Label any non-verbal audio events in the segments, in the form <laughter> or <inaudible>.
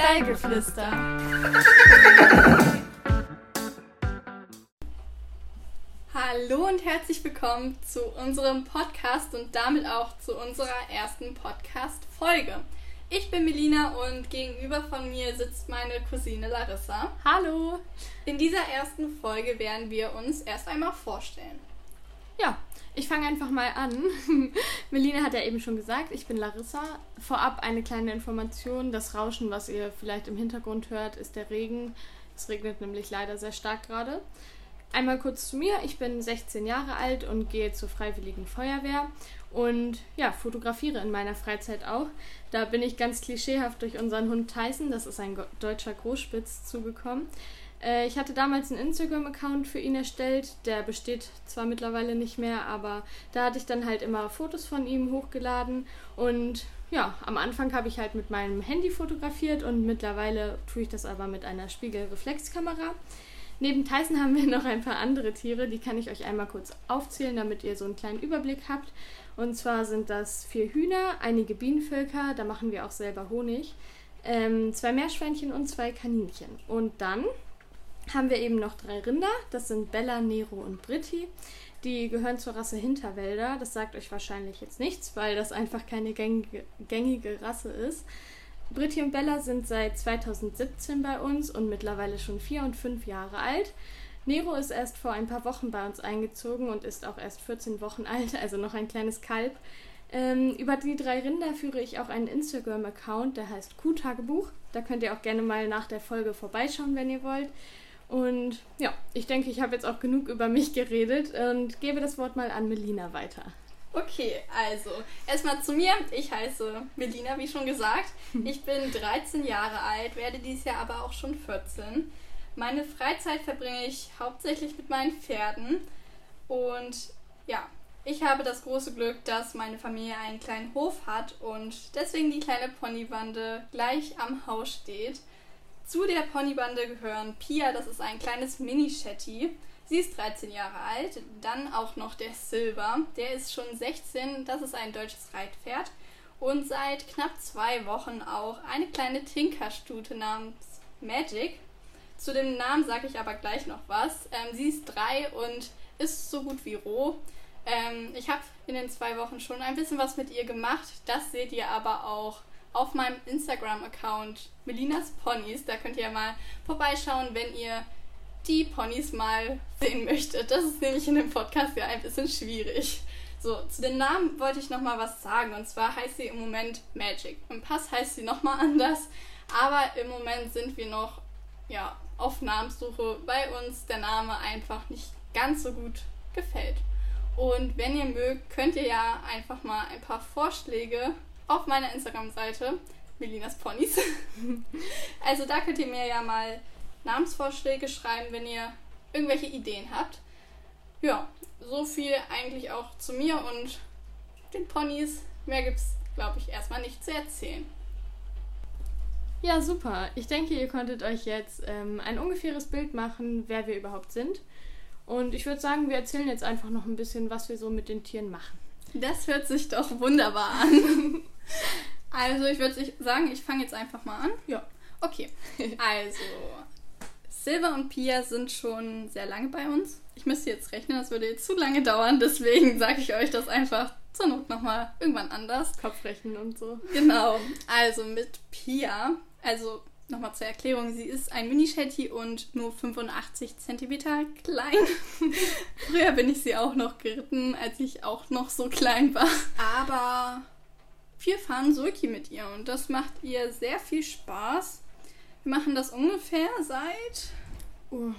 Stallgeflüster. Hallo und herzlich willkommen zu unserem Podcast und damit auch zu unserer ersten Podcast-Folge. Ich bin Melina und gegenüber von mir sitzt meine Cousine Larissa. Hallo! In dieser ersten Folge werden wir uns erst einmal vorstellen. Ja, ich fange einfach mal an. <laughs> Melina hat ja eben schon gesagt, ich bin Larissa. Vorab eine kleine Information. Das Rauschen, was ihr vielleicht im Hintergrund hört, ist der Regen. Es regnet nämlich leider sehr stark gerade. Einmal kurz zu mir. Ich bin 16 Jahre alt und gehe zur Freiwilligen Feuerwehr und ja, fotografiere in meiner Freizeit auch. Da bin ich ganz klischeehaft durch unseren Hund Tyson, das ist ein deutscher Großspitz, zugekommen. Äh, ich hatte damals einen Instagram-Account für ihn erstellt. Der besteht zwar mittlerweile nicht mehr, aber da hatte ich dann halt immer Fotos von ihm hochgeladen. Und ja, am Anfang habe ich halt mit meinem Handy fotografiert und mittlerweile tue ich das aber mit einer Spiegelreflexkamera. Neben Tyson haben wir <laughs> noch ein paar andere Tiere, die kann ich euch einmal kurz aufzählen, damit ihr so einen kleinen Überblick habt. Und zwar sind das vier Hühner, einige Bienenvölker, da machen wir auch selber Honig, ähm, zwei Meerschweinchen und zwei Kaninchen. Und dann haben wir eben noch drei Rinder. Das sind Bella, Nero und Britti. Die gehören zur Rasse Hinterwälder. Das sagt euch wahrscheinlich jetzt nichts, weil das einfach keine gängige, gängige Rasse ist. Britti und Bella sind seit 2017 bei uns und mittlerweile schon vier und fünf Jahre alt. Nero ist erst vor ein paar Wochen bei uns eingezogen und ist auch erst 14 Wochen <laughs> alt, also noch ein kleines Kalb. Ähm, über die drei Rinder führe ich auch einen Instagram-Account, der heißt Kuhtagebuch. Da könnt ihr auch gerne mal nach der Folge vorbeischauen, wenn ihr wollt. Und ja, ich denke, ich habe jetzt auch genug über mich geredet und gebe das Wort mal an Melina weiter. Okay, also erstmal zu mir. Ich heiße Melina, wie schon gesagt. Ich bin 13 Jahre alt, werde dieses Jahr aber auch schon 14. Meine Freizeit verbringe ich hauptsächlich mit meinen Pferden. Und ja, ich habe das große Glück, dass meine Familie einen kleinen Hof hat und deswegen die kleine Ponybande gleich am Haus steht. Zu der Ponybande gehören Pia, das ist ein kleines Mini-Shetty. Sie ist 13 Jahre alt. Dann auch noch der Silver, der ist schon 16, das ist ein deutsches Reitpferd. Und seit knapp zwei Wochen auch eine kleine Tinkerstute namens Magic. Zu dem Namen sage ich aber gleich noch was. Ähm, sie ist drei und ist so gut wie roh. Ähm, ich habe in den zwei Wochen schon ein bisschen was mit ihr gemacht. Das seht ihr aber auch auf meinem Instagram-Account Melinas Ponys. Da könnt ihr ja mal vorbeischauen, wenn ihr die Ponys mal sehen möchtet. Das ist nämlich in dem Podcast ja ein bisschen schwierig. So, zu den Namen wollte ich nochmal was sagen. Und zwar heißt sie im Moment Magic. Im Pass heißt sie nochmal anders. Aber im Moment sind wir noch ja, auf Namenssuche, weil uns der Name einfach nicht ganz so gut gefällt. Und wenn ihr mögt, könnt ihr ja einfach mal ein paar Vorschläge auf meiner Instagram-Seite, Melinas Ponys. <laughs> also da könnt ihr mir ja mal Namensvorschläge schreiben, wenn ihr irgendwelche Ideen habt. Ja, so viel eigentlich auch zu mir und den Ponys. Mehr gibt's, glaube ich, erstmal nicht zu erzählen. Ja, super. Ich denke, ihr konntet euch jetzt ähm, ein ungefähres Bild machen, wer wir überhaupt sind. Und ich würde sagen, wir erzählen jetzt einfach noch ein bisschen, was wir so mit den Tieren machen. Das hört sich doch wunderbar an. <laughs> also, ich würde sagen, ich fange jetzt einfach mal an. Ja. Okay. <laughs> Also, Silva und Pia sind schon sehr lange bei uns. Ich müsste jetzt rechnen, das würde jetzt zu lange dauern, deswegen sage ich euch das einfach zur Not nochmal irgendwann anders. Kopfrechnen und so. Genau. Also mit Pia, also Nochmal zur Erklärung, sie ist ein Mini-Shetty und nur 85 cm klein. <laughs> Früher bin ich sie auch noch geritten, als ich auch noch so klein war. Aber wir fahren Sulki mit ihr und das macht ihr sehr viel Spaß. Wir machen das ungefähr seit... Uh,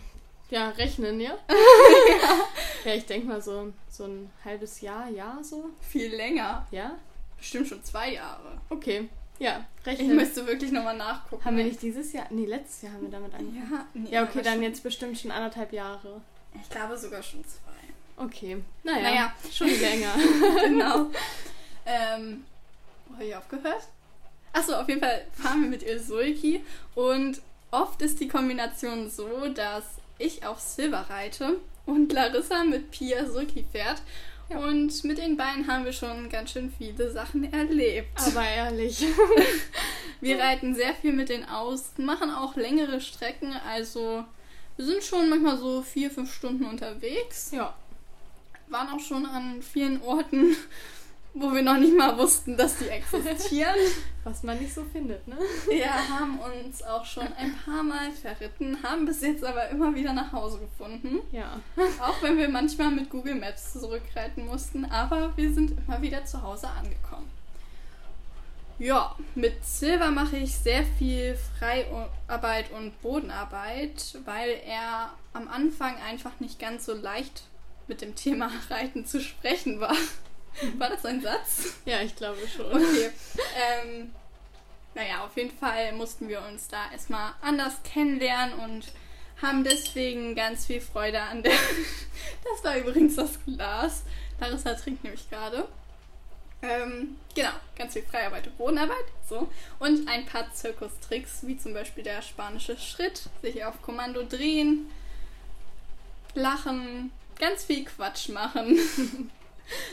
ja, rechnen, ja? ja. <laughs> ja, ich denke mal so, so ein halbes Jahr, Jahr so. Viel länger. Ja? Bestimmt schon zwei Jahre. Okay. Ja, rechnen. Ich müsste wirklich nochmal nachgucken. Haben wir nicht dieses Jahr? Nee, letztes Jahr haben wir damit angefangen. Ja, nee, ja okay, dann jetzt bestimmt schon anderthalb Jahre. Ich glaube sogar schon zwei. Okay. Naja, naja. schon länger. <laughs> genau. <laughs> Ähm, wo habe ich aufgehört? Achso, auf jeden Fall fahren wir mit ihr Sulki und oft ist die Kombination so, dass ich auf Silber reite und Larissa mit Pia Sulki fährt ja. Und mit den beiden haben wir schon ganz schön viele Sachen erlebt. Aber ehrlich. <laughs> Wir reiten sehr viel mit denen aus, machen auch längere Strecken, also wir sind schon manchmal so vier, fünf Stunden unterwegs. Ja. Waren auch schon an vielen Orten, wo wir noch nicht mal wussten, dass die existieren. <laughs> Was man nicht so findet, ne? Wir haben uns auch schon ein paar Mal verritten, haben bis jetzt aber immer wieder nach Hause gefunden. Ja. Auch wenn wir manchmal mit Google Maps zurückreiten mussten, aber wir sind immer wieder zu Hause angekommen. Ja, mit Silver mache ich sehr viel Freiarbeit und Bodenarbeit, weil er am Anfang einfach nicht ganz so leicht mit dem Thema <laughs> Reiten zu sprechen war. <laughs> War das ein Satz? Ja, ich glaube schon. Okay. Ähm, naja, auf jeden Fall mussten wir uns da erstmal anders kennenlernen und haben deswegen ganz viel Freude an der. <laughs> das war übrigens das Glas. Larissa trinkt nämlich gerade. Ähm, genau, ganz viel Freiarbeit und Bodenarbeit. So. Und ein paar Zirkustricks, wie zum Beispiel der spanische Schritt, sich auf Kommando drehen, lachen, ganz viel Quatsch machen. <laughs>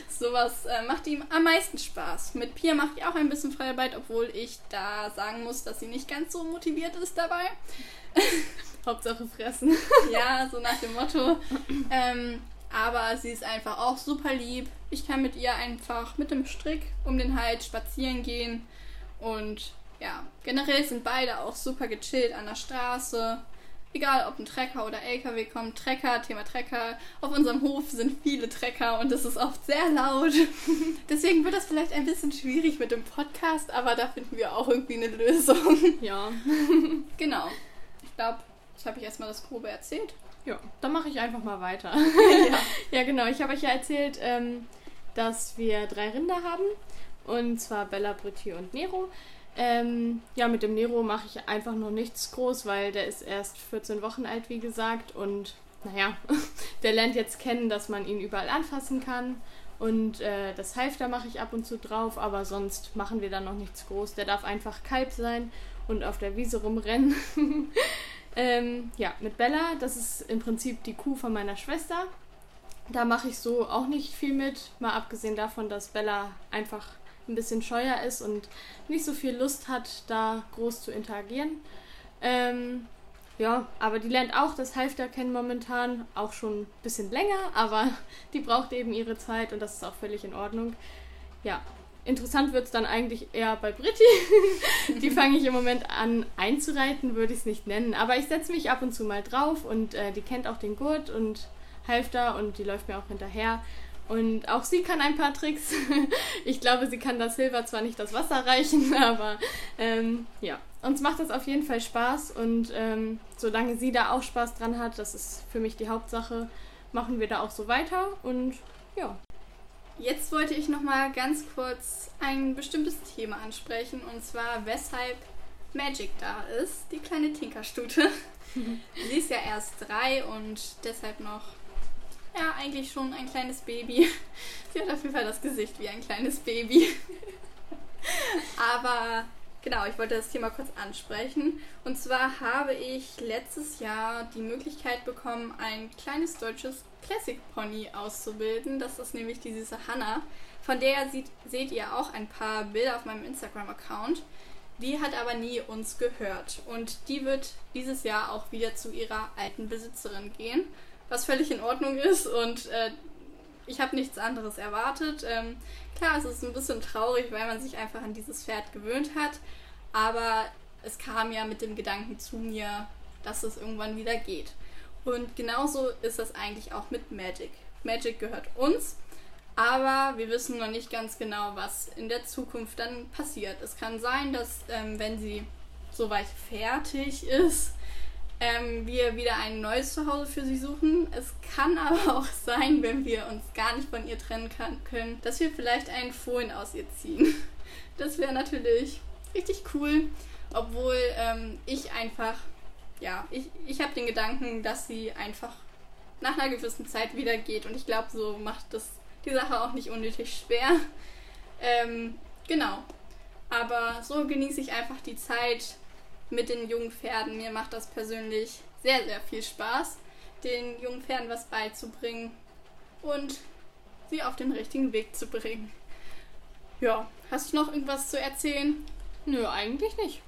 Sowas äh, macht ihm am meisten Spaß. Mit Pia mache ich auch ein bisschen Freiarbeit, obwohl ich da sagen muss, dass sie nicht ganz so motiviert ist dabei. <laughs> Hauptsache fressen. <laughs> ja, so nach dem Motto. Ähm, aber sie ist einfach auch super lieb. Ich kann mit ihr einfach mit dem Strick um den Hals spazieren gehen. Und ja, generell sind beide auch super gechillt an der Straße. Egal ob ein Trecker oder LKW kommt, Trecker, Thema Trecker. Auf unserem Hof sind viele Trecker und es ist oft sehr laut. <laughs> Deswegen wird das vielleicht ein bisschen schwierig mit dem Podcast, aber da finden wir auch irgendwie eine Lösung. <laughs> Ja. <laughs> genau. Ich glaube, jetzt habe ich erstmal das Grobe erzählt. Ja, dann mache ich einfach mal weiter. ja. ja, genau. Ich habe euch ja erzählt, ähm, dass wir drei Rinder haben. Und zwar Bella, Britti und Nero. Ähm, ja, mit dem Nero mache ich einfach noch nichts groß, weil der ist erst 14 Wochen alt, wie gesagt. Und naja, <laughs> der lernt jetzt kennen, dass man ihn überall anfassen kann. Und äh, das Halfter mache ich ab und zu drauf, aber sonst machen wir da noch nichts groß. Der darf einfach Kalb sein und auf der Wiese rumrennen. <laughs> ähm, ja, mit Bella, das ist im Prinzip die Kuh von meiner Schwester. Da mache ich so auch nicht viel mit, mal abgesehen davon, dass Bella einfach ein bisschen scheuer ist und nicht so viel Lust hat, da groß zu interagieren. Ähm, ja, aber die lernt auch das Halfter kennen momentan, auch schon ein bisschen länger, aber <laughs> die braucht eben ihre Zeit und das ist auch völlig in Ordnung. Ja, interessant wird es dann eigentlich eher bei Britti. <laughs> die fange ich im Moment an einzureiten, würde ich es nicht nennen. Aber ich setze mich ab und zu mal drauf und äh, die kennt auch den Gurt und Halfter und die läuft mir auch hinterher. Und auch sie kann ein paar Tricks. <laughs> ich glaube, sie kann das Silber zwar nicht das Wasser reichen, <laughs> aber ähm, ja, uns macht das auf jeden Fall Spaß und ähm, solange sie da auch Spaß dran hat, das ist für mich die Hauptsache, machen wir da auch so weiter und ja. Jetzt wollte ich noch mal ganz kurz ein bestimmtes Thema ansprechen und zwar weshalb Magic da ist, die kleine Tinkerstute. <laughs> sie ist ja erst drei und deshalb noch ja, eigentlich schon ein kleines Baby. <laughs> Sie hat auf jeden Fall das Gesicht wie ein kleines Baby. <laughs> Aber genau, ich wollte das Thema kurz ansprechen. Und zwar habe ich letztes Jahr die Möglichkeit bekommen, ein kleines deutsches Classic Pony auszubilden. Das ist nämlich die süße Hannah. Von der sieht, seht ihr auch ein paar Bilder auf meinem Instagram-Account. Die hat aber nie uns gehört. Und die wird dieses Jahr auch wieder zu ihrer alten Besitzerin gehen was völlig in Ordnung ist und äh, ich habe nichts anderes erwartet. Ähm, klar, es ist ein bisschen traurig, weil man sich einfach an dieses Pferd gewöhnt hat, aber es kam ja mit dem Gedanken zu mir, dass es irgendwann wieder geht. Und genauso ist das eigentlich auch mit Magic. Magic gehört uns, aber wir wissen noch nicht ganz genau, was in der Zukunft dann passiert. Es kann sein, dass ähm, wenn sie soweit fertig ist, ähm, wir wieder ein neues Zuhause für sie suchen. Es kann <laughs> aber auch sein, wenn wir uns gar nicht von ihr trennen kann, können, dass wir vielleicht einen Fohlen aus ihr ziehen. <laughs> Das wäre natürlich richtig cool, obwohl ähm, ich einfach, ja, ich, ich habe den Gedanken, dass sie einfach nach einer gewissen Zeit wieder geht und ich glaube, so macht das die Sache auch nicht unnötig schwer. <laughs> Ähm, genau. Aber so genieße ich einfach die Zeit mit den jungen Pferden. Mir macht das persönlich sehr, sehr viel Spaß, den jungen Pferden was beizubringen und sie auf den richtigen Weg zu bringen. Ja, hast du noch irgendwas zu erzählen? Nö, eigentlich nicht.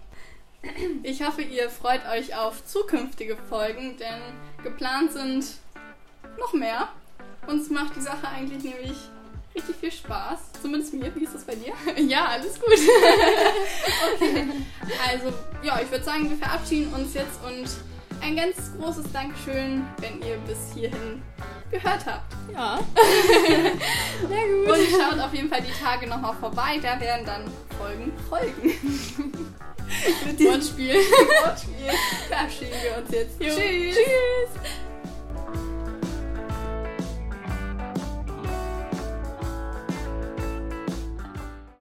Ich hoffe, ihr freut euch auf zukünftige Folgen, denn geplant sind noch mehr. Uns macht die Sache eigentlich nämlich richtig viel Spaß. Zumindest mir. Wie ist das bei dir? <laughs> Ja, alles gut. <laughs> okay. Also, ja, ich würde sagen, wir verabschieden uns jetzt und ein ganz großes Dankeschön, wenn ihr bis hierhin gehört habt. Ja. <laughs> Sehr gut. Und schaut auf jeden Fall die Tage nochmal vorbei. Da werden dann Folgen folgen. Mit diesem Wortspiel. Wortspiel verabschieden wir uns jetzt. Jo. Tschüss. Tschüss.